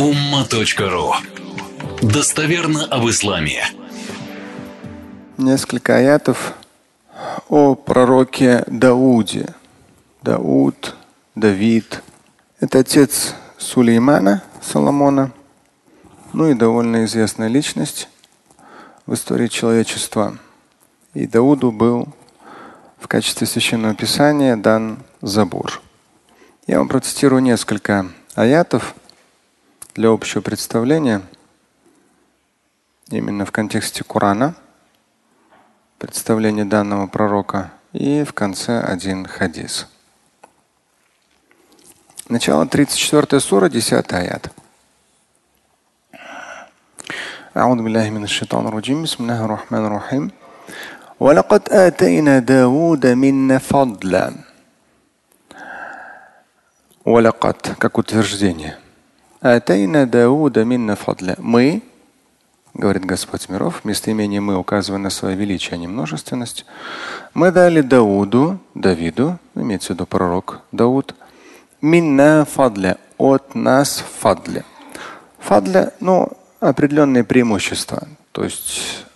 umma.ru Достоверно об исламе. Несколько аятов о пророке Дауде. Дауд, Давид. Это отец Сулеймана, Соломона. Ну и довольно известная личность в истории человечества. И Дауду был в качестве священного писания дан Забур. Я вам процитирую несколько аятов для общего представления именно в контексте Корана, представление данного пророка и в конце один хадис. Начало 34 сура, 10 аят. أعوذ بالله من الشيطان الرجيم بسم الله الرحمن الرحيم ولقد آتينا داود منا فضلا ولقد как утверждение Атайна Дауда минна фадля. Мы, говорит Господь миров, местоимение мы указывая на свое величие, а не множественность. Мы дали Дауду, Давиду, имеется в виду пророк Дауд, минна фадля, от нас фадля. Фадля, ну, определенные преимущества, то есть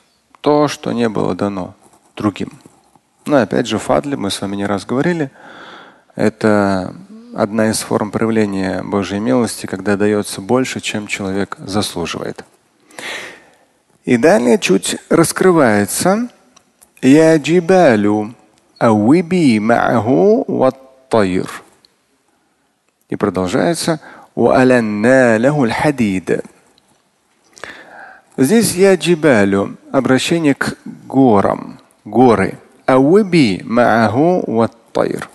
то, что не было дано другим. Но опять же, фадли, мы с вами не раз говорили, это одна из форм проявления Божьей милости, когда дается больше, чем человек заслуживает. И далее чуть раскрывается Я джибалю ауиби ма'аху ваттайр. И продолжается Здесь я джибалю, обращение к горам, горы. Ауиби ма'аху ваттайр.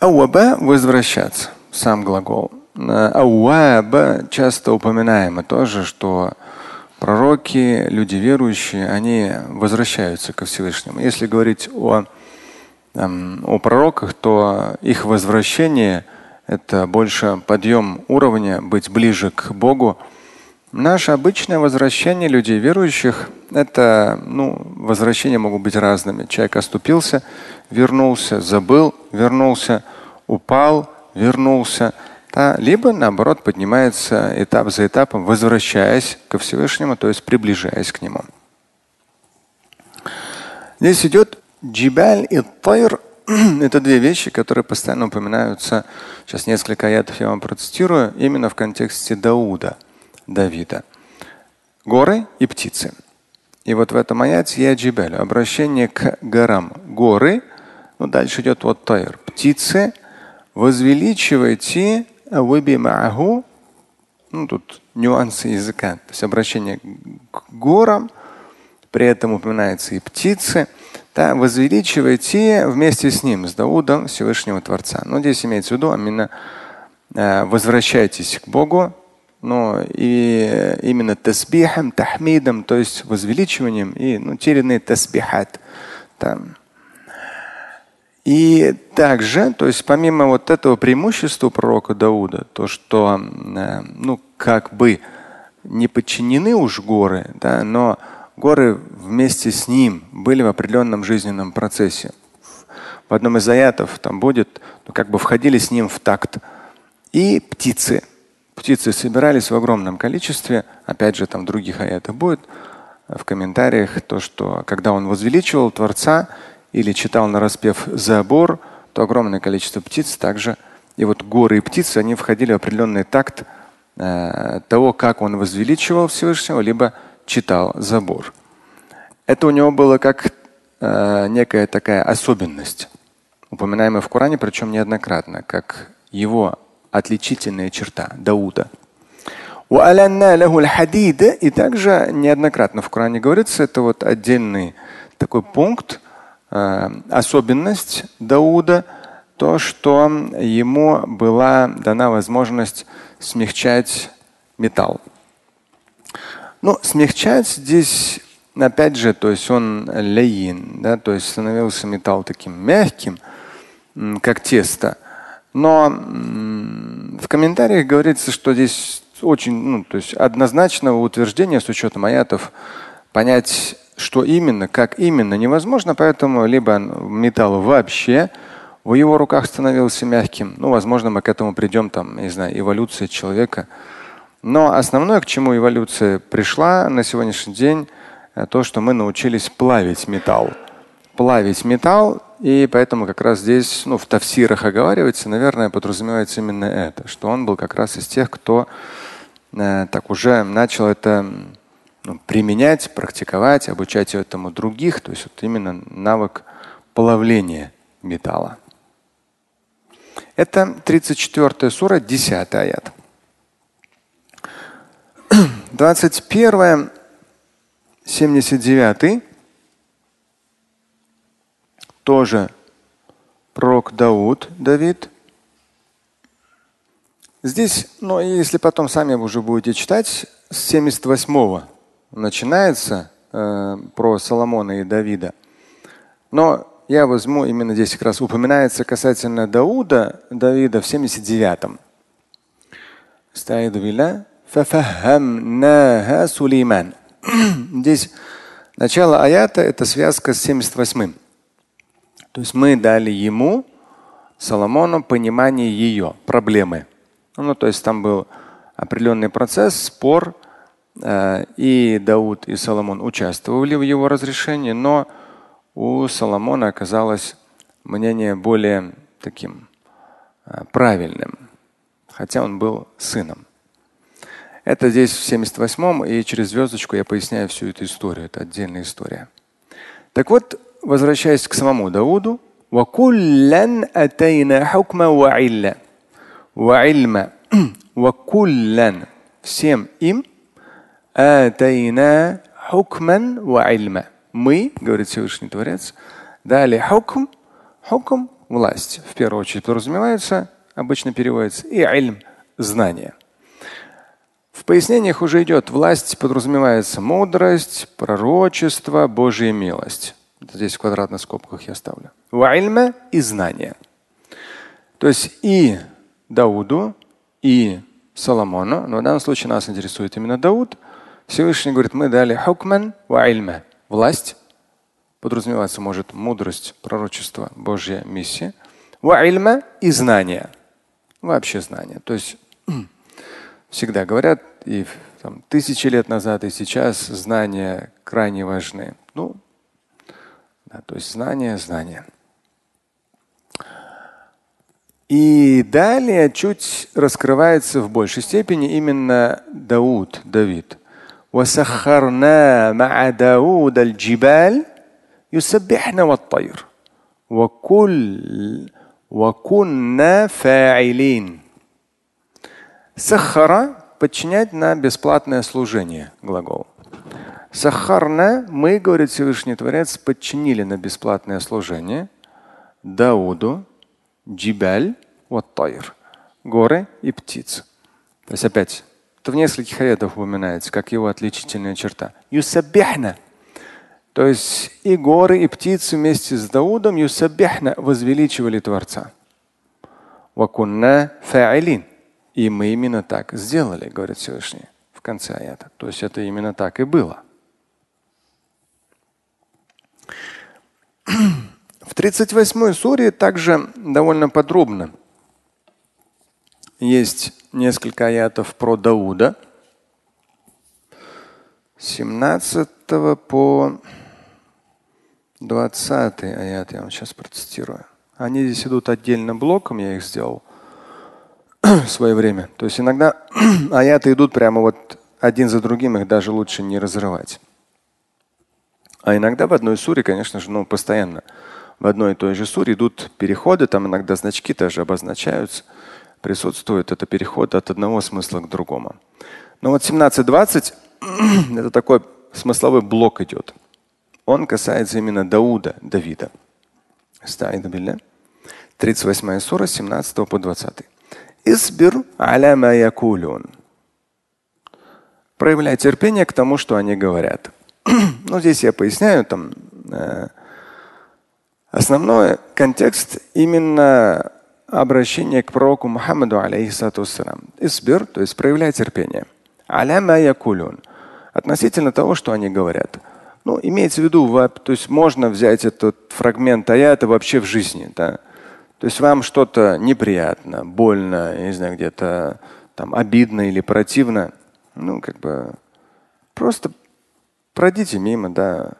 Ауаба – возвращаться, сам глагол. Ауаба часто упоминаемо тоже, что пророки, люди верующие, они возвращаются ко Всевышнему. Если говорить о, о пророках, то их возвращение – это больше подъем уровня, быть ближе к Богу. Наше обычное возвращение людей верующих – это ну, возвращения могут быть разными. Человек оступился, вернулся, забыл, вернулся, упал, вернулся – да, либо наоборот поднимается этап за этапом, возвращаясь ко Всевышнему, то есть приближаясь к Нему. Здесь идет джибаль и тайр. Это две вещи, которые постоянно упоминаются. Сейчас несколько аятов я вам процитирую именно в контексте Дауда, Давида. Горы и птицы. И вот в этом аяте я джибаль, обращение к горам. Горы, ну дальше идет вот тайр. Птицы, возвеличивайте Выби мааху, ну тут нюансы языка, то есть обращение к горам, при этом упоминаются и птицы. Да, возвеличивайте вместе с ним, с Даудом Всевышнего Творца. Но здесь имеется в виду именно э, возвращайтесь к Богу, но и именно тасбихом, тахмидом, то есть возвеличиванием и ну, терянный тасбихат. Там, и также, то есть помимо вот этого преимущества пророка Дауда, то, что э, ну, как бы не подчинены уж горы, да, но горы вместе с ним были в определенном жизненном процессе. В одном из аятов там будет, ну, как бы входили с ним в такт. И птицы. Птицы собирались в огромном количестве. Опять же, там в других аятах будет в комментариях то, что когда он возвеличивал Творца, или читал на распев забор, то огромное количество птиц также. И вот горы и птицы, они входили в определенный такт э, того, как он возвеличивал Всевышнего, либо читал забор. Это у него было как э, некая такая особенность, упоминаемая в Коране, причем неоднократно, как его отличительная черта Дауда. И также неоднократно в Коране говорится, это вот отдельный такой пункт, особенность Дауда то, что ему была дана возможность смягчать металл. Ну, смягчать здесь, опять же, то есть он лейин, да, то есть становился металл таким мягким, как тесто. Но в комментариях говорится, что здесь очень, ну, то есть однозначного утверждения с учетом аятов понять что именно, как именно, невозможно, поэтому либо металл вообще в его руках становился мягким. Ну, возможно, мы к этому придем, там, не знаю, эволюция человека. Но основное, к чему эволюция пришла на сегодняшний день, э, то, что мы научились плавить металл. Плавить металл, и поэтому как раз здесь, ну, в тавсирах оговаривается, наверное, подразумевается именно это, что он был как раз из тех, кто э, так уже начал это ну, применять, практиковать, обучать этому других, то есть вот именно навык плавления металла. Это 34 сура, 10 аят. 21, 79, тоже пророк Дауд, Давид. Здесь, ну, если потом сами уже будете читать, с 78 начинается э, про Соломона и Давида. Но я возьму именно здесь как раз упоминается касательно Дауда, Давида в 79-м. Сулейман. Здесь начало аята – это связка с 78-м. То есть мы дали ему, Соломону, понимание ее проблемы. Ну, то есть там был определенный процесс, спор, Э, и Дауд, и Соломон участвовали в его разрешении, но у Соломона оказалось мнение более таким э, правильным, хотя он был сыном. Это здесь в 78-м, и через звездочку я поясняю всю эту историю. Это отдельная история. Так вот, возвращаясь к самому Дауду, всем им атайна хукман ва ильма. Мы, говорит Всевышний Творец, дали хукм, хукм – власть. В первую очередь подразумевается, обычно переводится, и ильм – знание. В пояснениях уже идет власть, подразумевается мудрость, пророчество, Божья милость. Здесь в квадратных скобках я ставлю. Ваильма и знание. То есть и Дауду, и Соломону, но в данном случае нас интересует именно Дауд, Всевышний говорит, мы дали хукман ваильма. Власть, подразумевается может мудрость, пророчество, Божья миссия. Ваильма и знание. Вообще знание. То есть всегда говорят, и там, тысячи лет назад, и сейчас знания крайне важны. Ну, да, то есть знание, знание. И далее чуть раскрывается в большей степени именно Дауд, Давид. وسخرنا مع داود الجبال يسبحن والطير وكل وكنا فاعلين سخر подчинять на бесплатное служение глагол. Сахарна мы, говорит Всевышний Творец, подчинили на бесплатное служение Дауду, Джибаль, вот Тайр, горы и птиц. То есть опять, это в нескольких аятах упоминается, как его отличительная черта. Юсабихна. То есть и горы, и птицы вместе с Даудом юсабихна возвеличивали Творца. Вакунна фаилин. И мы именно так сделали, говорит Всевышний в конце аята. То есть это именно так и было. В 38 суре также довольно подробно есть несколько аятов про Дауда. 17 по 20 аят я вам сейчас процитирую. Они здесь идут отдельным блоком, я их сделал в свое время. То есть иногда аяты идут прямо вот один за другим, их даже лучше не разрывать. А иногда в одной суре, конечно же, ну, постоянно в одной и той же суре идут переходы, там иногда значки тоже обозначаются, присутствует это переход от одного смысла к другому. Но вот 17-20 это такой смысловой блок идет. Он касается именно Дауда, Давида. 38 сура, 17 по 20. Избир аляма якулюн. Проявляй терпение к тому, что они говорят. ну, здесь я поясняю, там э, основной контекст именно обращение к пророку Мухаммаду, алейхиссату Избир, то есть проявляй терпение. Аляма якулюн. Относительно того, что они говорят. Ну, имеется в виду, то есть можно взять этот фрагмент аята вообще в жизни. Да? То есть вам что-то неприятно, больно, я не знаю, где-то там обидно или противно, ну, как бы просто пройдите мимо, да.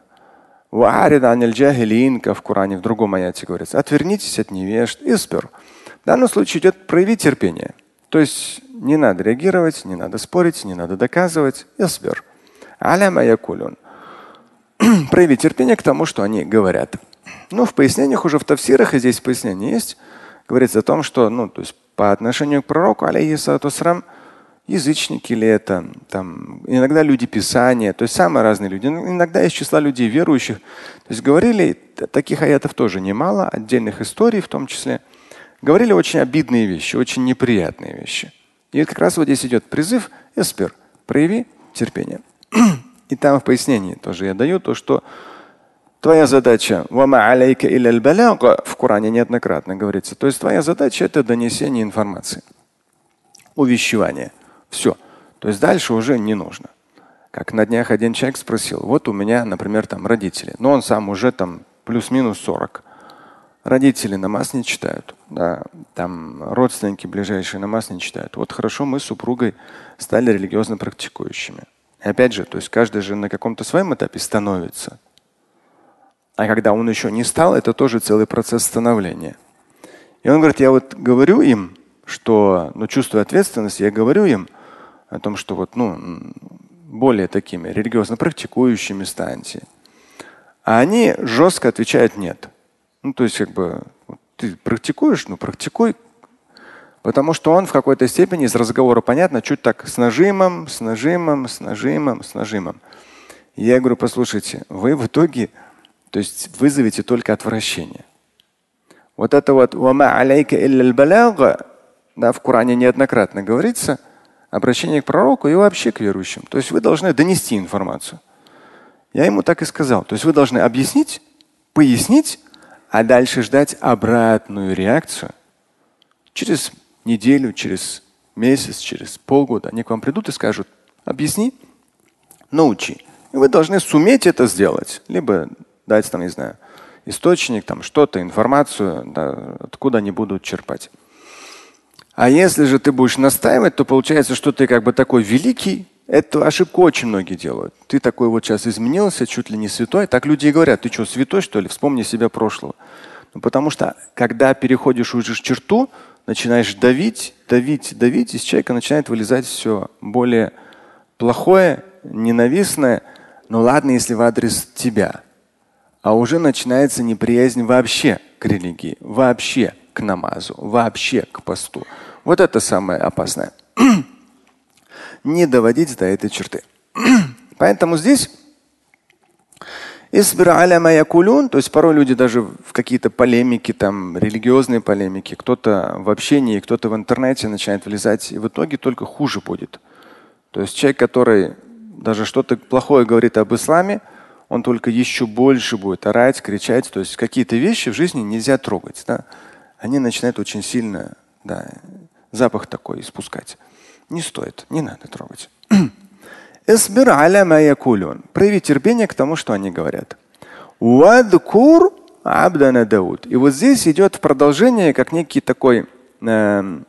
В Коране в другом аяте говорится. Отвернитесь от невежд. Испер. В данном случае идет проявить терпение. То есть не надо реагировать, не надо спорить, не надо доказывать. Испер. Аляма якулюн. Проявить терпение к тому, что они говорят. Ну, в пояснениях уже в тафсирах, и здесь пояснение есть, говорится о том, что ну, то есть по отношению к пророку, алейхиссалату язычники ли это, там, иногда люди Писания, то есть самые разные люди. Иногда из числа людей верующих. То есть говорили, таких аятов тоже немало, отдельных историй в том числе. Говорили очень обидные вещи, очень неприятные вещи. И как раз вот здесь идет призыв, эспер, прояви терпение. И там в пояснении тоже я даю то, что твоя задача в Коране неоднократно говорится. То есть твоя задача это донесение информации, увещевание. Все. То есть дальше уже не нужно. Как на днях один человек спросил, вот у меня, например, там родители, но он сам уже там плюс-минус 40. Родители намаз не читают, да, там родственники ближайшие намаз не читают. Вот хорошо, мы с супругой стали религиозно практикующими. И опять же, то есть каждый же на каком-то своем этапе становится. А когда он еще не стал, это тоже целый процесс становления. И он говорит, я вот говорю им, что, ну, чувствую ответственность, я говорю им – о том, что вот, ну, более такими религиозно практикующими станьте. А они жестко отвечают нет. Ну, то есть, как бы, ты практикуешь, ну, практикуй. Потому что он в какой-то степени из разговора понятно, чуть так с нажимом, с нажимом, с нажимом, с нажимом. Я говорю, послушайте, вы в итоге, то есть вызовете только отвращение. Вот это вот да, в Коране неоднократно говорится – обращение к пророку и вообще к верующим. То есть вы должны донести информацию. Я ему так и сказал. То есть вы должны объяснить, пояснить, а дальше ждать обратную реакцию. Через неделю, через месяц, через полгода они к вам придут и скажут, объясни, научи. И вы должны суметь это сделать. Либо дать там, не знаю, источник, там что-то, информацию, да, откуда они будут черпать. А если же ты будешь настаивать, то получается, что ты как бы такой великий. Эту ошибку очень многие делают. Ты такой вот сейчас изменился, чуть ли не святой. Так люди и говорят, ты что, святой что ли? Вспомни себя прошлого. Ну, потому что когда переходишь уже черту, начинаешь давить, давить, давить, из человека начинает вылезать все более плохое, ненавистное. Ну ладно, если в адрес тебя. А уже начинается неприязнь вообще к религии, вообще к намазу, вообще к посту. Вот это самое опасное. Не доводить до этой черты. Поэтому здесь то есть порой люди даже в какие-то полемики, там, религиозные полемики, кто-то в общении, кто-то в интернете начинает влезать, и в итоге только хуже будет. То есть человек, который даже что-то плохое говорит об исламе, он только еще больше будет орать, кричать. То есть какие-то вещи в жизни нельзя трогать. Да? Они начинают очень сильно да, запах такой испускать. Не стоит, не надо трогать. Прояви терпение к тому, что они говорят. Вадкур Абдана Дауд. И вот здесь идет продолжение, как некий такой э,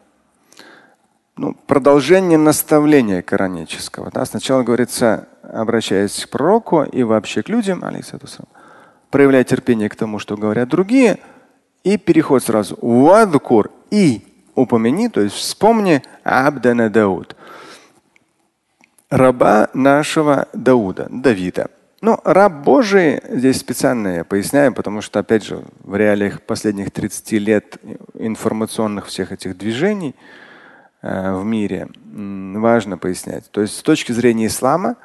ну, продолжение наставления коранического. Да? Сначала говорится, обращаясь к пророку и вообще к людям, проявляя терпение к тому, что говорят другие, и переход сразу. Вадкур и упомяни, то есть вспомни Абдана Дауд. Раба нашего Дауда, Давида. Ну, раб Божий, здесь специально я поясняю, потому что, опять же, в реалиях последних 30 лет информационных всех этих движений э, в мире важно пояснять. То есть с точки зрения ислама,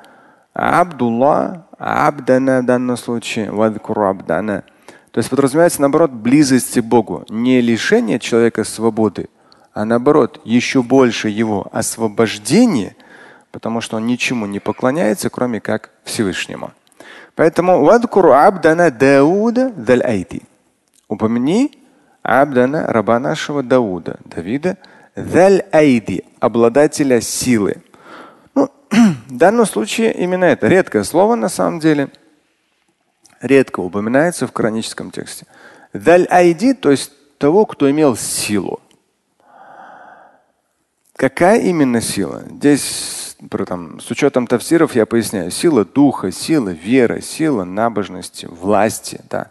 Абдулла, Абдана в данном случае, Вадкуру Абдана. То есть подразумевается, наоборот, близость к Богу, не лишение человека свободы, а наоборот, еще больше его освобождение, потому что он ничему не поклоняется, кроме как Всевышнему. Поэтому вадкуру абдана Дауда даль айти. Упомяни абдана раба нашего Дауда, Давида, даль айди, обладателя силы. Ну, в данном случае именно это редкое слово на самом деле редко упоминается в кораническом тексте. Даль айди, то есть того, кто имел силу. Какая именно сила? Здесь там, с учетом тавсиров я поясняю. Сила духа, сила веры, сила набожности, власти. Да.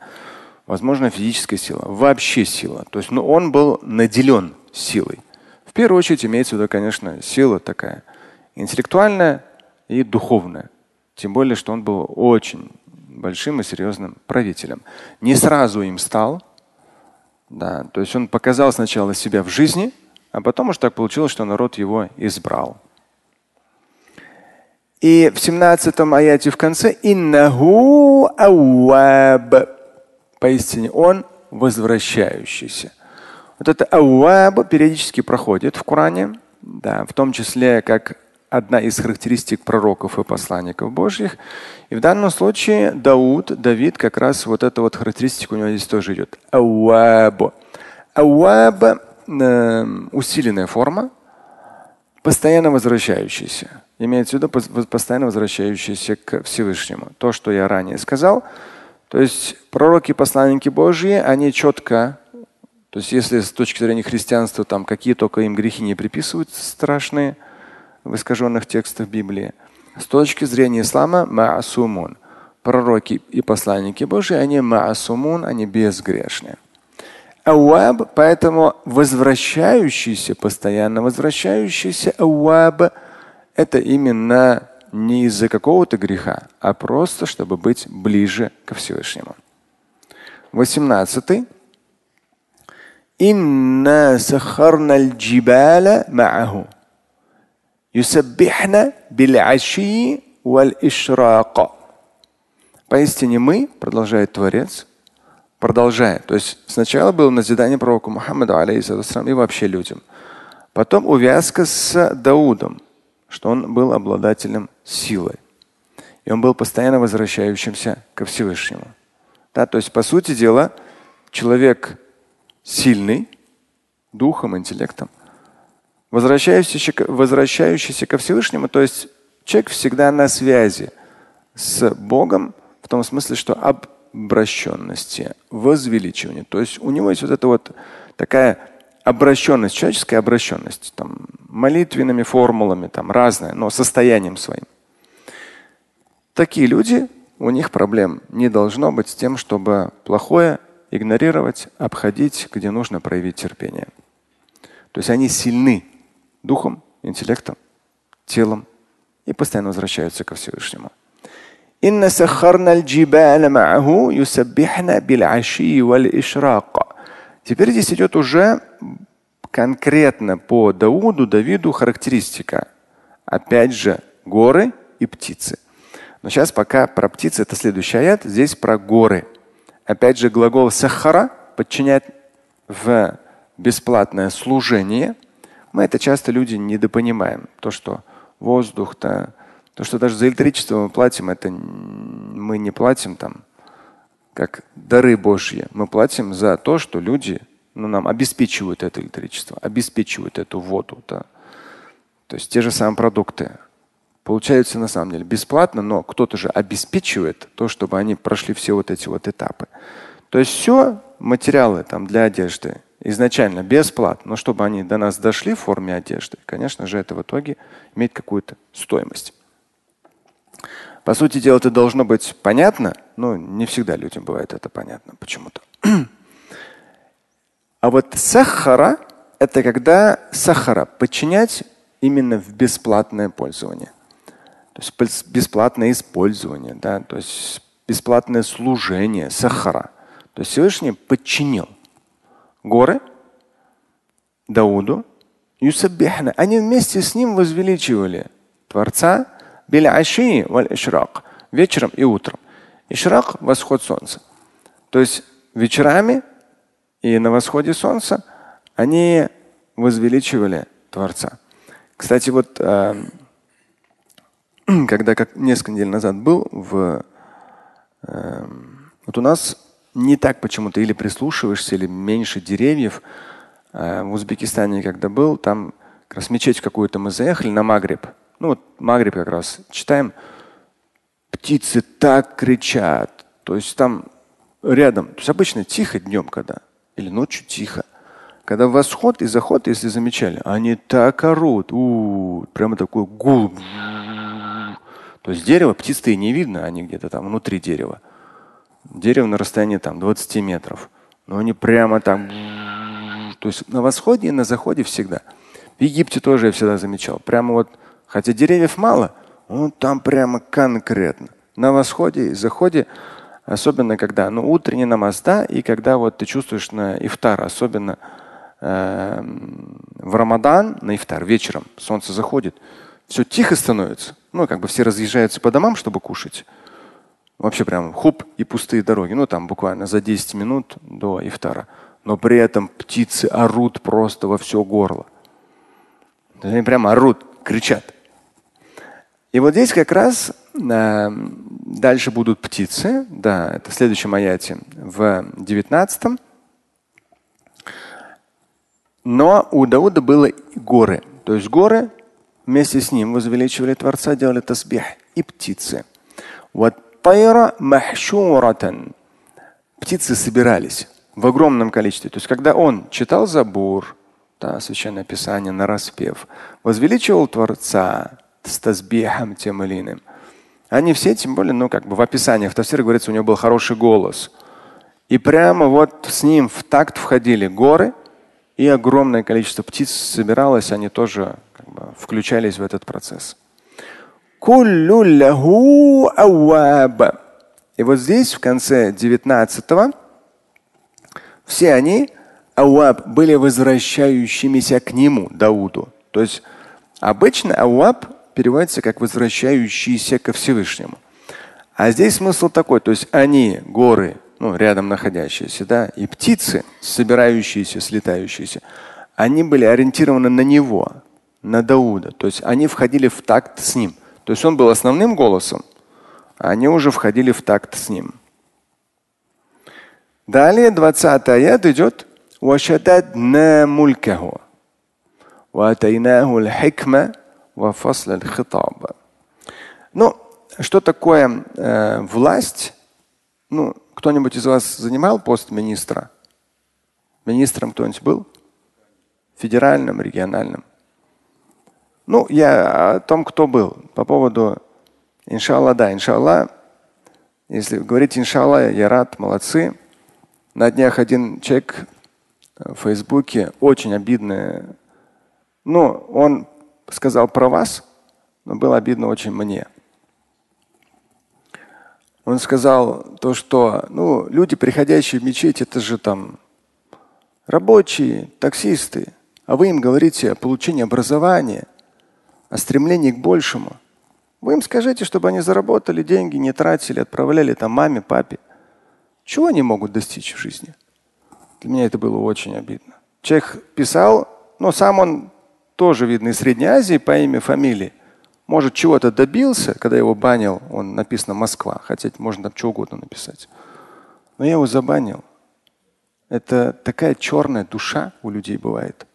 Возможно, физическая сила. Вообще сила. То есть ну, он был наделен силой. В первую очередь имеется в виду, конечно, сила такая интеллектуальная и духовная. Тем более, что он был очень большим и серьезным правителем. Не сразу им стал. Да, то есть он показал сначала себя в жизни – а потом уж так получилось, что народ его избрал. И в 17 аяте в конце иннаху ауаб. Поистине он возвращающийся. Вот это ауаб периодически проходит в Коране, да, в том числе как одна из характеристик пророков и посланников Божьих. И в данном случае Дауд, Давид, как раз вот эта вот характеристика у него здесь тоже идет. Ауаб. Ауаб усиленная форма, постоянно возвращающаяся. Имеется в виду постоянно возвращающаяся к Всевышнему. То, что я ранее сказал. То есть пророки, посланники Божьи, они четко, то есть если с точки зрения христианства там какие только им грехи не приписывают страшные в искаженных текстах Библии, с точки зрения ислама маасумун. Пророки и посланники Божьи, они маасумун, они безгрешные. Ауаб, поэтому возвращающийся, постоянно возвращающийся ауаб – это именно не из-за какого-то греха, а просто чтобы быть ближе ко Всевышнему. 18. Инна сахарна джибала мааху. Юсаббихна биль-аши валь-ишрака. Поистине мы, продолжает Творец, продолжая. То есть сначала было назидание пророку Мухаммаду, алейхиссалам, и вообще людям. Потом увязка с Даудом, что он был обладателем силы. И он был постоянно возвращающимся ко Всевышнему. Да, то есть, по сути дела, человек сильный духом, интеллектом, возвращающийся, возвращающийся ко Всевышнему, то есть человек всегда на связи с Богом, в том смысле, что об обращенности, возвеличивания. То есть у него есть вот эта вот такая обращенность, человеческая обращенность, там, молитвенными формулами, там, разное, но состоянием своим. Такие люди, у них проблем не должно быть с тем, чтобы плохое игнорировать, обходить, где нужно проявить терпение. То есть они сильны духом, интеллектом, телом и постоянно возвращаются ко Всевышнему. إن سخرنا الجبال معه يسبحن بالعشي والإشراق. Теперь здесь идет уже конкретно по Дауду, Давиду характеристика. Опять же, горы и птицы. Но сейчас пока про птицы это следующий аят, здесь про горы. Опять же, глагол сахара подчинять в бесплатное служение. Мы это часто люди недопонимаем. То, что воздух-то, то, что даже за электричество мы платим, это мы не платим там как дары Божьи. Мы платим за то, что люди ну, нам обеспечивают это электричество, обеспечивают эту воду. Да. То есть те же самые продукты получаются на самом деле бесплатно, но кто-то же обеспечивает то, чтобы они прошли все вот эти вот этапы. То есть все материалы там для одежды изначально бесплатно, но чтобы они до нас дошли в форме одежды, конечно же, это в итоге имеет какую-то стоимость. По сути дела, это должно быть понятно, но не всегда людям бывает это понятно почему-то. А вот сахара – это когда сахара подчинять именно в бесплатное пользование. То есть бесплатное использование, да, то есть бесплатное служение сахара. То есть Всевышний подчинил горы Дауду, Юсаббихна. Они вместе с ним возвеличивали Творца Беляши валь ишрак. Вечером и утром. Ишрак – восход солнца. То есть вечерами и на восходе солнца они возвеличивали Творца. Кстати, вот э, когда как несколько недель назад был в э, вот у нас не так почему-то или прислушиваешься, или меньше деревьев. Э, в Узбекистане, когда был, там как раз мечеть какую-то мы заехали на Магриб. Ну вот Магриб как раз читаем. Птицы так кричат. То есть там рядом. То есть обычно тихо днем, когда или ночью тихо. Когда восход и заход, если замечали, они так орут. У -у -у, прямо такой гул. То есть дерево, птиц-то и не видно, они где-то там внутри дерева. Дерево на расстоянии там 20 метров. Но они прямо там. То есть на восходе и на заходе всегда. В Египте тоже я всегда замечал. Прямо вот, хотя деревьев мало, он там прямо конкретно. На восходе и заходе, особенно когда ну, утренний намаз, да, и когда вот ты чувствуешь на ифтар, особенно э, в Рамадан, на ифтар вечером, солнце заходит, все тихо становится. Ну, как бы все разъезжаются по домам, чтобы кушать. Вообще прям хуп и пустые дороги. Ну, там буквально за 10 минут до ифтара. Но при этом птицы орут просто во все горло. Они прямо орут, кричат. И вот здесь как раз э, дальше будут птицы. Да, это в следующем в 19. Но у Дауда было горы. То есть горы вместе с ним возвеличивали Творца, делали тасбих и птицы. Вот Птицы собирались в огромном количестве. То есть, когда он читал Забур, да, священное писание на распев, возвеличивал Творца с тазбихом тем или иным. Они все, тем более, ну, как бы в описании в Тафсире говорится, у него был хороший голос. И прямо вот с ним в такт входили горы, и огромное количество птиц собиралось, они тоже как бы, включались в этот процесс. И вот здесь, в конце 19 все они ауаб были возвращающимися к нему, Дауду. То есть обычно ауаб переводится как возвращающиеся ко Всевышнему. А здесь смысл такой, то есть они, горы, ну, рядом находящиеся, да, и птицы, собирающиеся, слетающиеся, они были ориентированы на него, на Дауда. То есть они входили в такт с ним. То есть он был основным голосом, а они уже входили в такт с ним. Далее 20 аят идет وشددنا ملكه واتيناه الحكمة وفصل الخطاب. ну, что такое э, власть? Ну, кто-нибудь из вас занимал пост министра? Министром кто-нибудь был? Федеральным, региональным? Ну, я о том, кто был. По поводу иншалла, да, иншалла. Если говорить иншалла, я рад, молодцы. На днях один человек в Фейсбуке очень обидное. Ну, он сказал про вас, но было обидно очень мне. Он сказал то, что ну, люди, приходящие в мечеть, это же там рабочие, таксисты. А вы им говорите о получении образования – о стремлении к большему. Вы им скажите, чтобы они заработали деньги, не тратили, отправляли там маме, папе. Чего они могут достичь в жизни? Для меня это было очень обидно. Человек писал, но сам он тоже, видно, из Средней Азии по имени, фамилии. Может, чего-то добился, когда его банил, он написано Москва, хотя можно там что угодно написать. Но я его забанил. Это такая черная душа у людей бывает.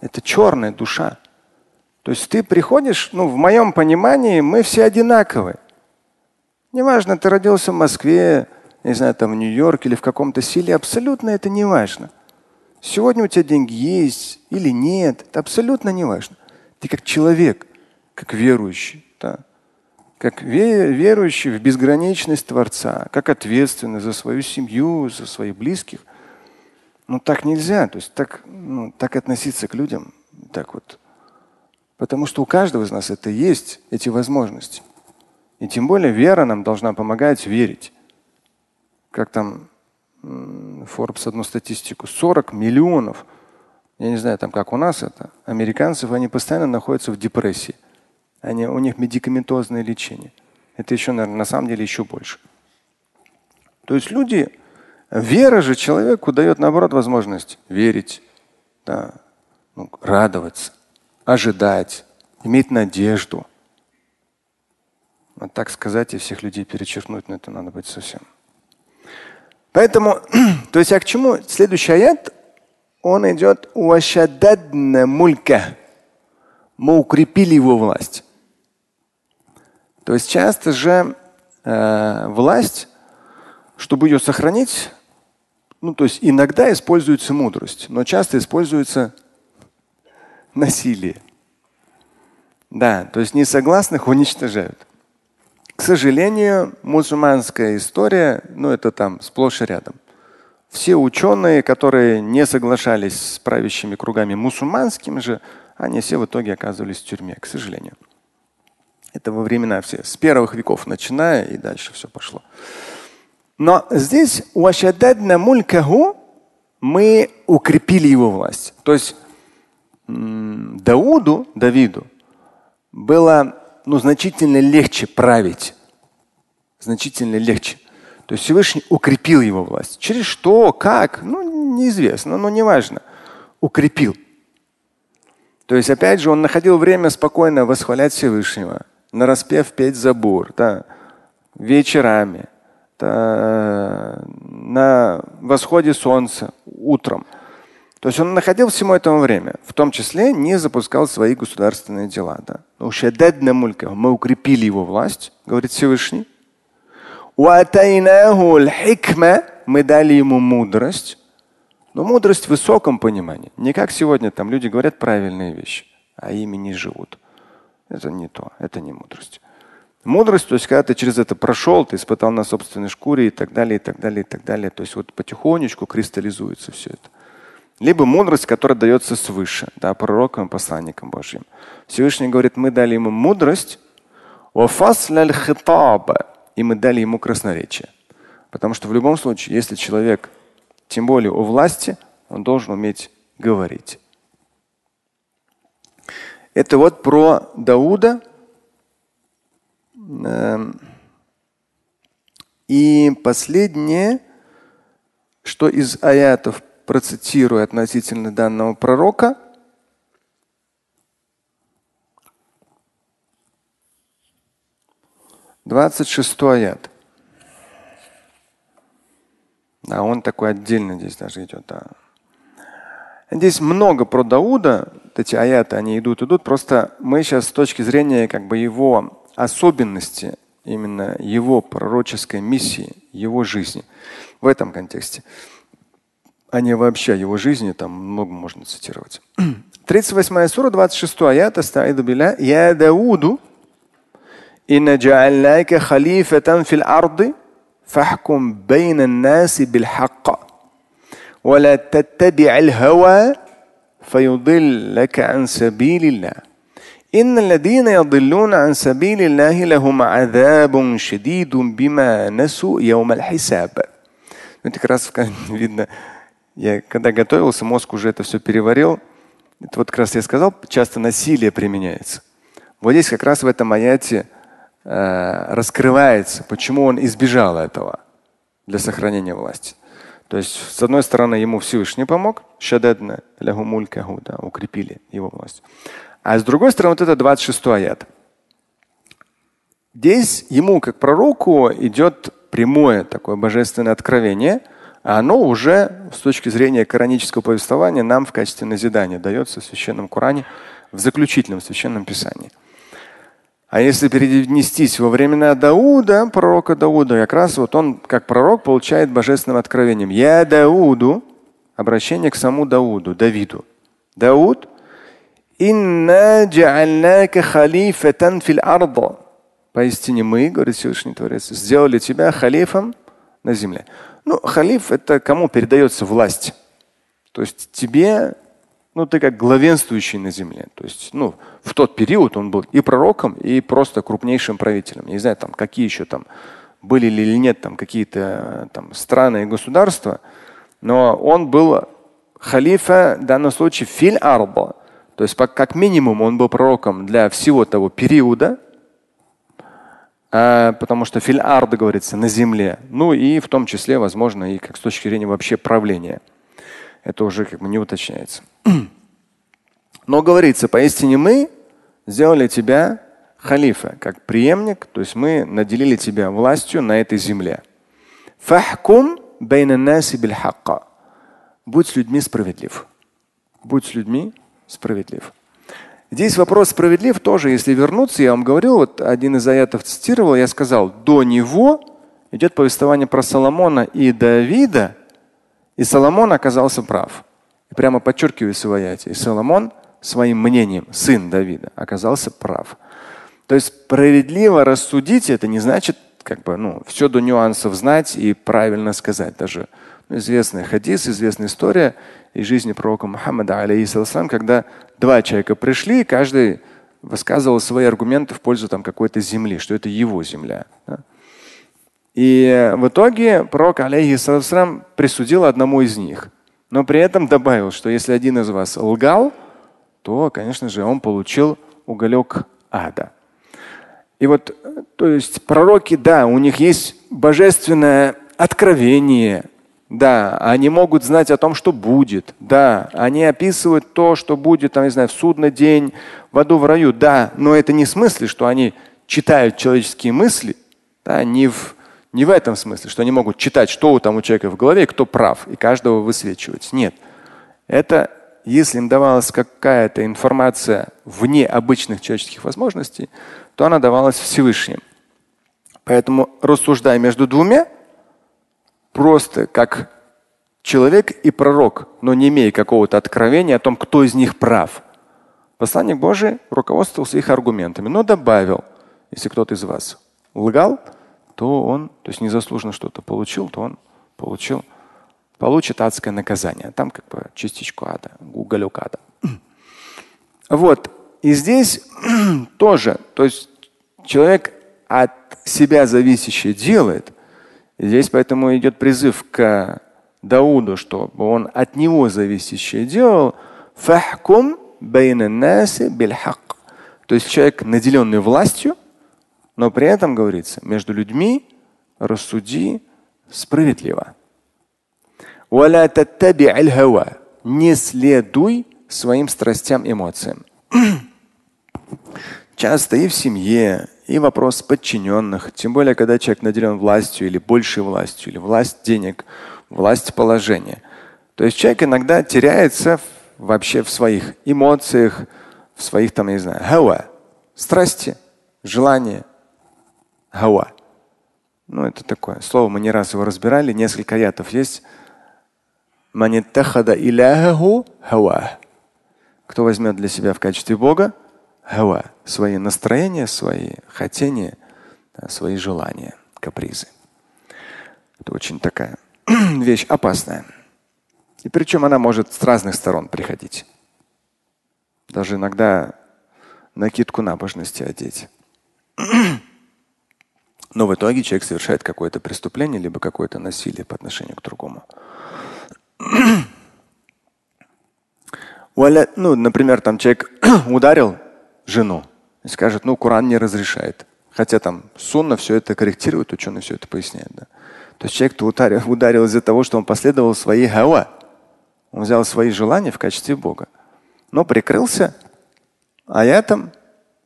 Это черная душа. То есть ты приходишь, ну, в моем понимании, мы все одинаковые. Неважно, ты родился в Москве, не знаю, там в Нью-Йорке или в каком-то селе, абсолютно это не важно. Сегодня у тебя деньги есть или нет, это абсолютно не важно. Ты как человек, как верующий, да? как верующий в безграничность Творца, как ответственный за свою семью, за своих близких – ну так нельзя, то есть так, ну, так относиться к людям, так вот. Потому что у каждого из нас это есть, эти возможности. И тем более вера нам должна помогать верить. Как там Forbes одну статистику, 40 миллионов, я не знаю, там как у нас это, американцев, они постоянно находятся в депрессии. Они, у них медикаментозное лечение. Это еще, наверное, на самом деле еще больше. То есть люди, Вера же человеку дает, наоборот, возможность верить, да, ну, радоваться, ожидать, иметь надежду. Вот так сказать и всех людей перечеркнуть, но это надо быть совсем. Поэтому, то есть, а к чему? Следующий аят, он идет мулька. Мы укрепили его власть. То есть часто же э, власть, чтобы ее сохранить, Ну, то есть иногда используется мудрость, но часто используется насилие. Да, то есть несогласных уничтожают. К сожалению, мусульманская история, ну это там сплошь и рядом. Все ученые, которые не соглашались с правящими кругами мусульманскими же, они все в итоге оказывались в тюрьме, к сожалению. Это во времена все, с первых веков начиная и дальше все пошло. Но здесь мулькаху мы укрепили его власть. То есть Дауду, Давиду, было ну, значительно легче править. Значительно легче. То есть Всевышний укрепил его власть. Через что, как, ну, неизвестно, но неважно. Укрепил. То есть, опять же, он находил время спокойно восхвалять Всевышнего, на распев петь забор, да, вечерами, да, на восходе солнца, утром. То есть он находил всему этому время, в том числе не запускал свои государственные дела. Да. Мы укрепили его власть, говорит Всевышний. Мы дали ему мудрость. Но мудрость в высоком понимании. Не как сегодня там люди говорят правильные вещи, а ими не живут. Это не то, это не мудрость. Мудрость, то есть когда ты через это прошел, ты испытал на собственной шкуре и так далее, и так далее, и так далее. То есть вот потихонечку кристаллизуется все это. Либо мудрость, которая дается свыше, да, пророкам и посланникам Божьим. Всевышний говорит, мы дали ему мудрость, и мы дали ему красноречие. Потому что в любом случае, если человек, тем более у власти, он должен уметь говорить. Это вот про Дауда. Эм, и последнее, что из аятов процитирую относительно данного пророка – 26 аят. А он такой отдельно здесь даже идет. Да. Здесь много про Дауда, эти аяты, они идут, идут. Просто мы сейчас с точки зрения как бы его особенности, именно его пророческой миссии, его жизни, в этом контексте, а не вообще его жизни, там много можно цитировать. 38 сура, 26 аят, Я Дауду, إن جعلناك خليفة في الأرض فاحكم بين الناس بالحق ولا تتبع الهوى فيضلك عن سبيل الله إن الذين يضلون عن سبيل الله لهم عذاب شديد بما نسوا يوم الحساب. Это как раз видно, я когда готовился, мозг уже это все переварил. Это вот как раз я сказал, часто насилие применяется. Вот здесь как раз в этом аяте Э, раскрывается, почему он избежал этого для сохранения власти. То есть, с одной стороны, ему Всевышний помог, шададна лягу да, укрепили его власть. А с другой стороны, вот это 26 аят. Здесь ему, как пророку, идет прямое такое божественное откровение, а оно уже с точки зрения коранического повествования нам в качестве назидания дается в Священном Коране, в заключительном Священном Писании. А если перенестись во времена Дауда, пророка Дауда, как раз вот он как пророк получает божественным откровением. Я Дауду, обращение к самому Дауду, Давиду. Дауд, инна джа'альнака халифатан фил арда. Поистине мы, говорит Всевышний Творец, сделали тебя халифом на земле. Ну, халиф это кому передается власть. То есть тебе ну, ты как главенствующий на земле. То есть, ну, в тот период он был и пророком, и просто крупнейшим правителем. не знаю, там, какие еще там были ли или нет там какие-то там страны и государства, но он был халифа в данном случае филь арба. То есть, как минимум, он был пророком для всего того периода, потому что филь арда говорится на земле. Ну и в том числе, возможно, и как с точки зрения вообще правления. Это уже как бы не уточняется. Но говорится, поистине мы сделали тебя халифа, как преемник, то есть мы наделили тебя властью на этой земле. Фахкум Будь с людьми справедлив. Будь с людьми справедлив. Здесь вопрос справедлив тоже, если вернуться, я вам говорил, вот один из аятов цитировал, я сказал, до него идет повествование про Соломона и Давида, И Соломон оказался прав. Прямо подчеркивается в аяте. И Соломон своим мнением, сын Давида, оказался прав. То есть справедливо рассудить это не значит как бы, ну, все до нюансов знать и правильно сказать. Даже известный хадис, известная история из жизни пророка Мухаммада, алейхиссалам, когда два человека пришли, и каждый высказывал свои аргументы в пользу там, какой-то земли, что это его земля. Да? И в итоге пророк, алейхиссалам, присудил одному из них. Но при этом добавил, что если один из вас лгал, то, конечно же, он получил уголек ада. И вот, то есть пророки, да, у них есть божественное откровение, да, они могут знать о том, что будет, да, они описывают то, что будет, там, не знаю, в судный день, в аду, в раю, да, но это не в смысле, что они читают человеческие мысли, да, не в, не в этом смысле, что они могут читать, что там у человека в голове, кто прав, и каждого высвечивать. Нет. Это если им давалась какая-то информация вне обычных человеческих возможностей, то она давалась Всевышним. Поэтому рассуждая между двумя, просто как человек и пророк, но не имея какого-то откровения о том, кто из них прав. Посланник Божий руководствовался их аргументами, но добавил, если кто-то из вас лгал, то он, то есть незаслуженно что-то получил, то он получил получит адское наказание. Там как бы частичку ада, уголек ада. Вот. И здесь тоже, то есть человек от себя зависящее делает. Здесь поэтому идет призыв к Дауду, чтобы он от него зависящее делал. Фахкум То есть человек, наделенный властью, но при этом говорится, между людьми рассуди справедливо. Не следуй своим страстям, эмоциям. Часто и в семье, и вопрос подчиненных, тем более, когда человек наделен властью или большей властью, или власть денег, власть положения. То есть человек иногда теряется вообще в своих эмоциях, в своих там, я не знаю, хава, страсти, желания, хава. Ну, это такое слово, мы не раз его разбирали, несколько аятов есть кто возьмет для себя в качестве Бога хава, свои настроения, свои хотения, свои желания, капризы. Это очень такая вещь опасная. И причем она может с разных сторон приходить. Даже иногда накидку набожности одеть. Но в итоге человек совершает какое-то преступление, либо какое-то насилие по отношению к другому. Ну, например, там человек ударил жену и скажет, ну, Коран не разрешает. Хотя там сунна все это корректирует, ученые все это поясняют. Да? То есть человек-то ударил, ударил из-за того, что он последовал своей хава. Он взял свои желания в качестве Бога. Но прикрылся аятом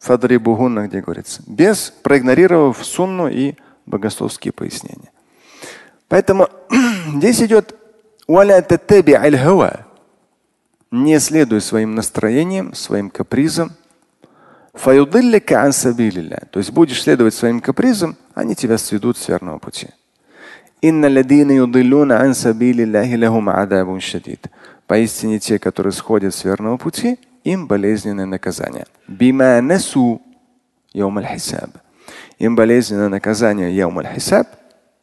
Фадрибугунна, где говорится, без проигнорировав сунну и богословские пояснения. Поэтому здесь идет не следуй своим настроениям, своим капризам. То есть будешь следовать своим капризам, они тебя сведут с верного пути. Поистине те, которые сходят с верного пути, им болезненное наказание. Им болезненное наказание яум хисаб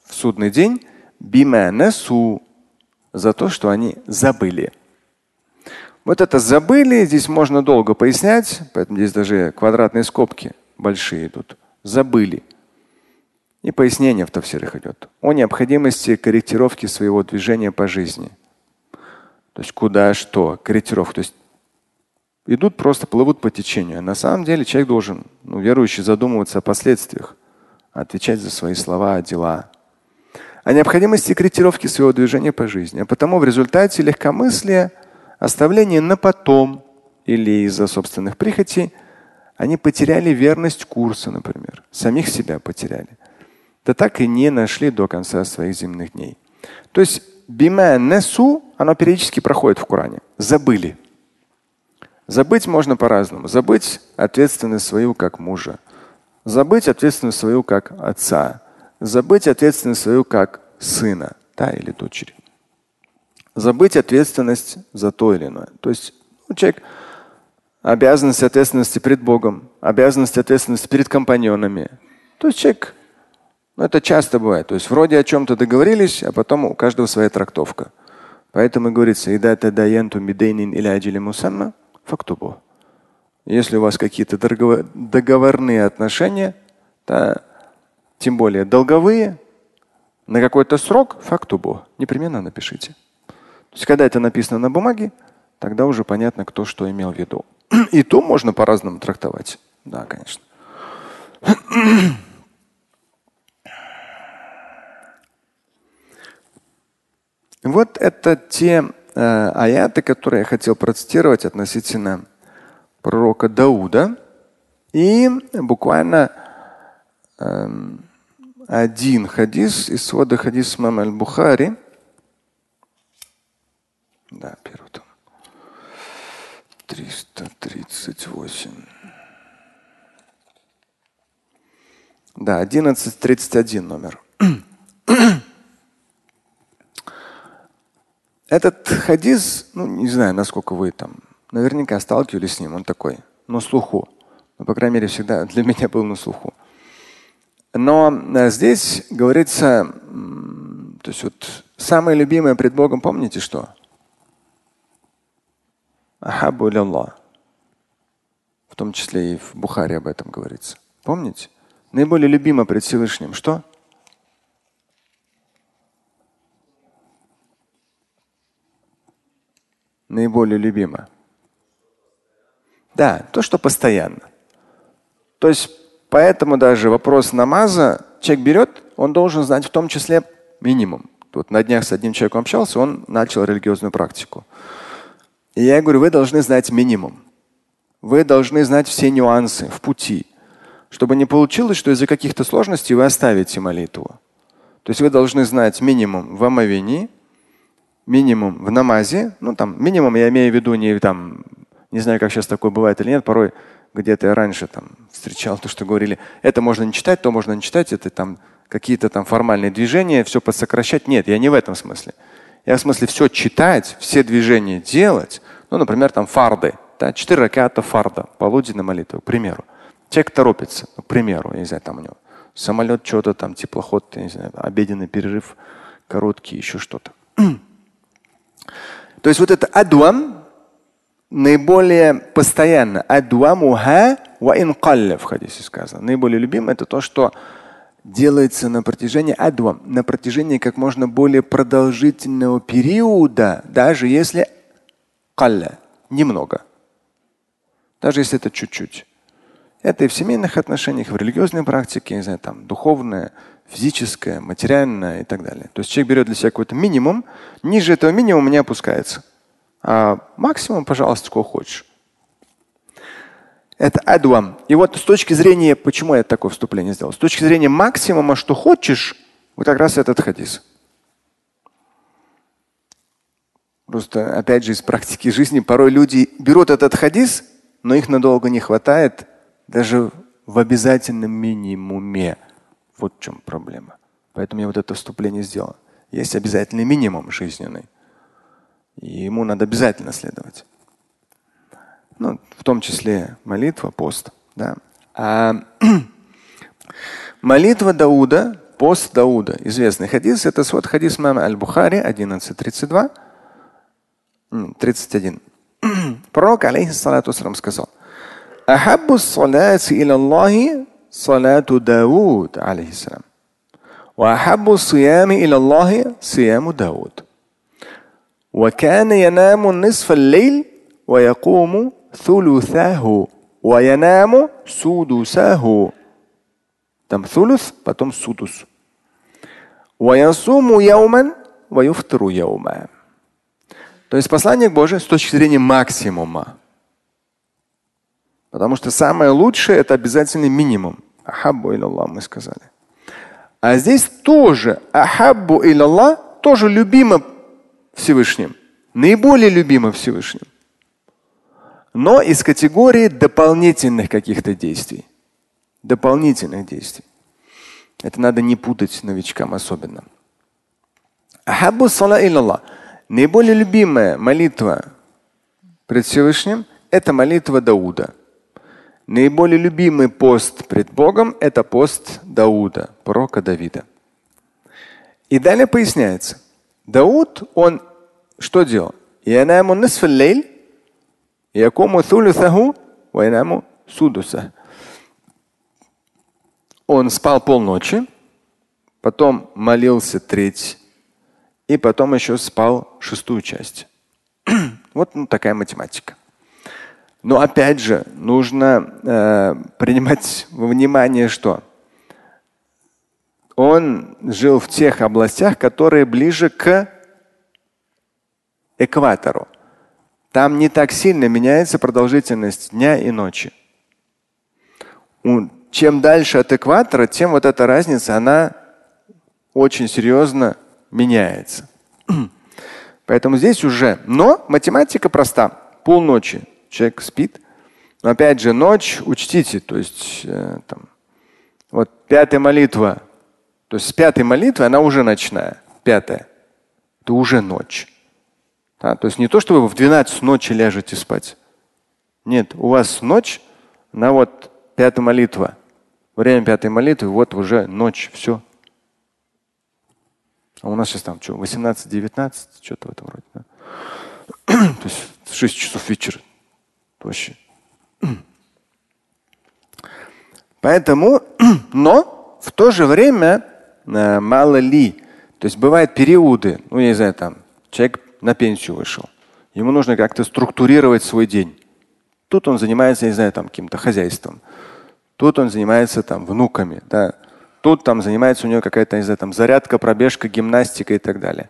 в судный день. Бима насу за то, что они забыли. Вот это забыли, здесь можно долго пояснять, поэтому здесь даже квадратные скобки большие идут. Забыли. И пояснение в тавсирах идет. О необходимости корректировки своего движения по жизни. То есть куда, что, корректировка. То есть идут просто плывут по течению. А на самом деле человек должен, ну, верующий, задумываться о последствиях, отвечать за свои слова, дела о необходимости корректировки своего движения по жизни. А потому в результате легкомыслия, оставления на потом или из-за собственных прихотей, они потеряли верность курса, например. Самих себя потеряли. Да так и не нашли до конца своих земных дней. То есть бима несу, оно периодически проходит в Коране. Забыли. Забыть можно по-разному. Забыть ответственность свою как мужа. Забыть ответственность свою как отца забыть ответственность свою как сына да, или дочери. Забыть ответственность за то или иное. То есть ну, человек обязанность ответственности перед Богом, обязанность ответственности перед компаньонами. То есть человек, ну это часто бывает. То есть вроде о чем-то договорились, а потом у каждого своя трактовка. Поэтому говорится, или мусамма фактубу. Если у вас какие-то договорные отношения, да, тем более долговые, на какой-то срок фактубу непременно напишите. То есть, когда это написано на бумаге, тогда уже понятно, кто что имел в виду. И то можно по-разному трактовать. Да, конечно. Вот это те э, аяты, которые я хотел процитировать относительно пророка Дауда. И буквально э, один хадис из свода хадис мама аль-Бухари. Да, первый том. 338. Да, 1131 номер. Этот хадис, ну не знаю, насколько вы там, наверняка сталкивались с ним, он такой, на слуху. Ну, по крайней мере, всегда для меня был на слуху. Но э, здесь говорится, то есть вот самое любимое пред Богом, помните что? Ахабу. В том числе и в Бухаре об этом говорится. Помните? Наиболее любимо пред Всевышним что? Наиболее любимо. Да, то, что постоянно. То есть поэтому даже вопрос намаза человек берет, он должен знать в том числе минимум. Вот на днях с одним человеком общался, он начал религиозную практику. И я говорю, вы должны знать минимум. Вы должны знать все нюансы в пути, чтобы не получилось, что из-за каких-то сложностей вы оставите молитву. То есть вы должны знать минимум в омовении, минимум в намазе. Ну там минимум я имею в виду не там, не знаю, как сейчас такое бывает или нет, порой где-то я раньше там встречал то, что говорили, это можно не читать, то можно не читать, это там какие-то там формальные движения, все подсокращать. Нет, я не в этом смысле. Я в смысле все читать, все движения делать. Ну, например, там фарды. Да, четыре ракета фарда, полуденная молитва, к примеру. Человек торопится, ну, к примеру, я не знаю, там у него самолет, что-то там, теплоход, я не знаю, обеденный перерыв, короткий, еще что-то. То есть вот это адуам наиболее постоянно. Адуамуха ва инкалля в хадисе сказано. Наиболее любимое это то, что делается на протяжении адвам, на протяжении как можно более продолжительного периода, даже если калля, немного. Даже если это чуть-чуть. Это и в семейных отношениях, в религиозной практике, не знаю, там, духовное, физическое, материальное и так далее. То есть человек берет для себя какой-то минимум, ниже этого минимума не опускается. А максимум, пожалуйста, сколько хочешь. Это адуам. И вот с точки зрения, почему я такое вступление сделал? С точки зрения максимума, что хочешь, вот как раз этот хадис. Просто, опять же, из практики жизни порой люди берут этот хадис, но их надолго не хватает даже в обязательном минимуме. Вот в чем проблема. Поэтому я вот это вступление сделал. Есть обязательный минимум жизненный. И ему надо обязательно следовать ну, в том числе молитва, пост. Да. А молитва Дауда, пост Дауда, известный хадис, это вот хадис мама Аль-Бухари 11.32, 31. Пророк, алейхиссалату сказал, أحب الصلاة إلى الله صلاة داود عليه السلام وأحب الصيام إلى الله صيام داود وكان ينام نصف الليل ويقوم ثلثه وينام سدسه там ثلث потом سدس ويصوم يوما ويفطر يوما То есть послание Божие с точки зрения максимума. Потому что самое лучшее это обязательный минимум. Ахаббу Аллах мы сказали. А здесь тоже ахаббу Аллах тоже любимо Всевышним. Наиболее любимо Всевышним но из категории дополнительных каких-то действий. Дополнительных действий. Это надо не путать новичкам особенно. Наиболее любимая молитва пред Всевышним – это молитва Дауда. Наиболее любимый пост пред Богом – это пост Дауда, пророка Давида. И далее поясняется. Дауд, он что делал? ينام نصف الليل يقوم ثلثه وينام سدسه. Он спал полночи, потом молился треть, и потом еще спал шестую часть. вот ну, такая математика. Но опять же, нужно э, принимать во внимание, что он жил в тех областях, которые ближе к экватору. Там не так сильно меняется продолжительность дня и ночи. Чем дальше от экватора, тем вот эта разница, она очень серьезно меняется. Поэтому здесь уже. Но математика проста. Полночи человек спит. Но опять же, ночь учтите, то есть э, там, вот пятая молитва, то есть с пятой молитвы она уже ночная. Пятая. Это уже ночь. Да, то есть не то, что вы в 12 ночи ляжете спать. Нет, у вас ночь на вот пятая молитва. Время пятой молитвы, вот уже ночь, все. А у нас сейчас там что, 18-19, что-то в этом роде. Да? То есть 6 часов вечера. Вообще. Поэтому, но в то же время э, мало ли. То есть бывают периоды, ну, я не знаю, там, человек на пенсию вышел. Ему нужно как-то структурировать свой день. Тут он занимается, я не знаю, там каким-то хозяйством. Тут он занимается там внуками. Да. Тут там занимается у него какая-то, не знаю, там зарядка, пробежка, гимнастика и так далее.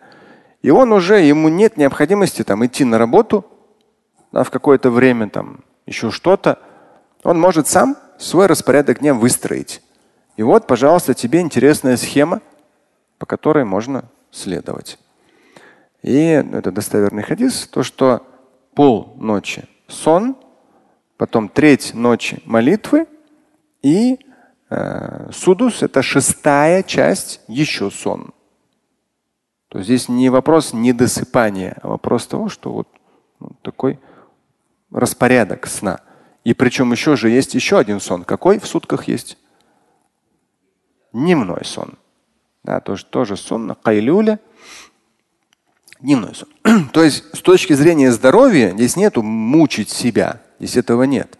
И он уже, ему нет необходимости там идти на работу да, в какое-то время, там еще что-то. Он может сам свой распорядок дня выстроить. И вот, пожалуйста, тебе интересная схема, по которой можно следовать. И ну, это достоверный хадис, то, что пол ночи сон, потом треть ночи молитвы и судус – это шестая часть, еще сон. То здесь не вопрос недосыпания, а вопрос того, что вот ну, такой распорядок сна. И причем еще же есть еще один сон. Какой в сутках есть? Дневной сон. Да, тоже, тоже сон на кайлюля. Дневной сон. То есть с точки зрения здоровья здесь нету мучить себя. Здесь этого нет.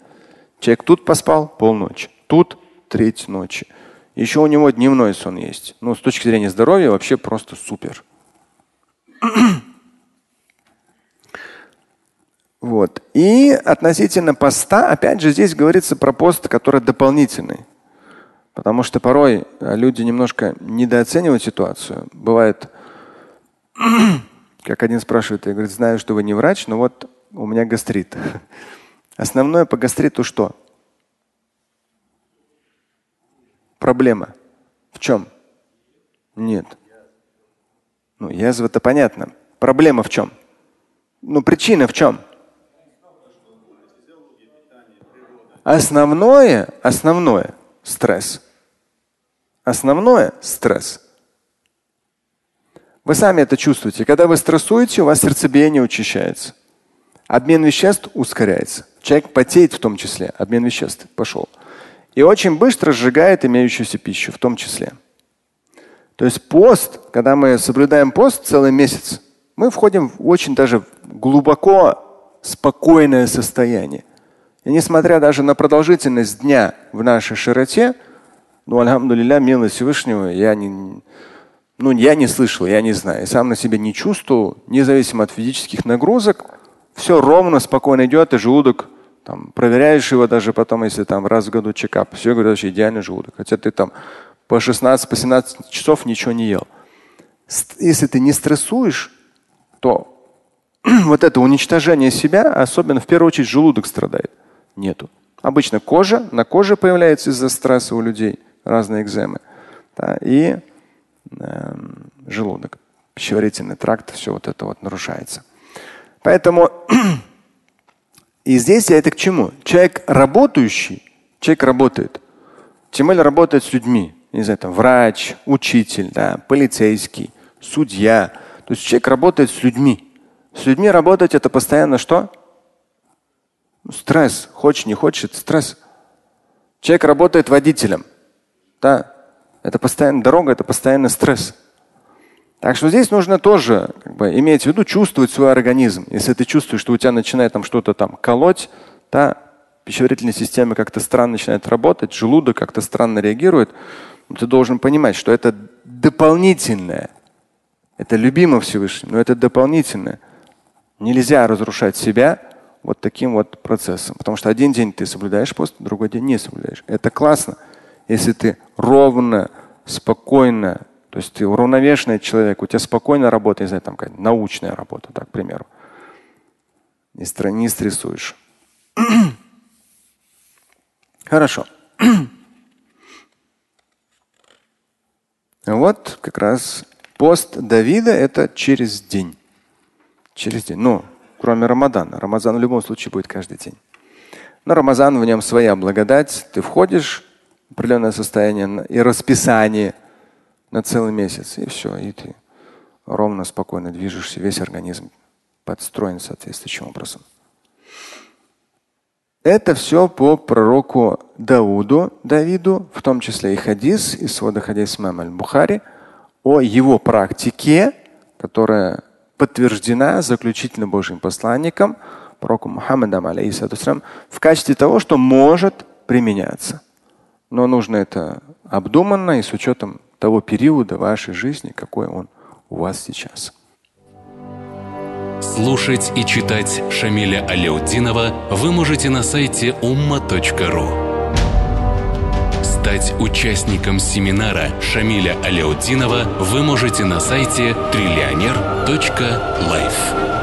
Человек тут поспал полночи, тут треть ночи. Еще у него дневной сон есть. Ну, с точки зрения здоровья вообще просто супер. Вот. И относительно поста, опять же, здесь говорится про пост, который дополнительный. Потому что порой люди немножко недооценивают ситуацию. Бывает, как один спрашивает, я говорю, знаю, что вы не врач, но вот у меня гастрит. Основное по гастриту что? Проблема? В чем? Нет. Ну, язва-то понятно. Проблема в чем? Ну, причина в чем? Основное, основное стресс. Основное стресс. Вы сами это чувствуете. Когда вы стрессуете, у вас сердцебиение учащается. Обмен веществ ускоряется. Человек потеет в том числе. Обмен веществ пошел и очень быстро сжигает имеющуюся пищу в том числе. То есть пост, когда мы соблюдаем пост целый месяц, мы входим в очень даже глубоко спокойное состояние. И несмотря даже на продолжительность дня в нашей широте, ну, алхамдулилля, милость Всевышнего, я не, ну, я не слышал, я не знаю. Я сам на себе не чувствую, независимо от физических нагрузок. Все ровно, спокойно идет, и желудок там, проверяешь его даже потом, если там раз в году чекап. Все говорят, что идеальный желудок. Хотя ты там по 16, по 17 часов ничего не ел. Если ты не стрессуешь, то вот это уничтожение себя, особенно в первую очередь желудок страдает. Нету. Обычно кожа, на коже появляется из-за стресса у людей разные экземы. Да, и э, желудок, пищеварительный тракт, все вот это вот нарушается. Поэтому И здесь я это к чему? Человек работающий, человек работает. Тем более работает с людьми. Не знаю, там врач, учитель, да, полицейский, судья. То есть человек работает с людьми. С людьми работать это постоянно что? Стресс. Хочешь, не хочешь, стресс. Человек работает водителем. Да. Это постоянно дорога, это постоянно стресс. Так что здесь нужно тоже как бы, иметь в виду, чувствовать свой организм. Если ты чувствуешь, что у тебя начинает там что-то там колоть, да, пищеварительная система как-то странно начинает работать, желудок как-то странно реагирует, ну, ты должен понимать, что это дополнительное. Это любимо Всевышним, но это дополнительное. Нельзя разрушать себя вот таким вот процессом. Потому что один день ты соблюдаешь пост, другой день не соблюдаешь. Это классно, если ты ровно, спокойно, то есть ты уравновешенный человек, у тебя спокойно работа, не знаю, там какая-то научная работа, так, к примеру. Не, не стрессуешь. Хорошо. Вот как раз пост Давида это через день. Через день. Ну, кроме Рамадана. Рамазан в любом случае будет каждый день. Но Рамазан в нем своя благодать. Ты входишь в определенное состояние и расписание на целый месяц. И все. И ты ровно, спокойно движешься. Весь организм подстроен соответствующим образом. Это все по пророку Дауду, Давиду, в том числе и хадис из свода хадис имама аль-Бухари о его практике, которая подтверждена заключительным Божьим посланником, пророку Мухаммадом, алейхиссалам, в качестве того, что может применяться. Но нужно это обдуманно и с учетом того периода вашей жизни, какой он у вас сейчас. Слушать и читать Шамиля Аляутдинова вы можете на сайте umma.ru. Стать участником семинара Шамиля Аляутдинова вы можете на сайте триллионер.life.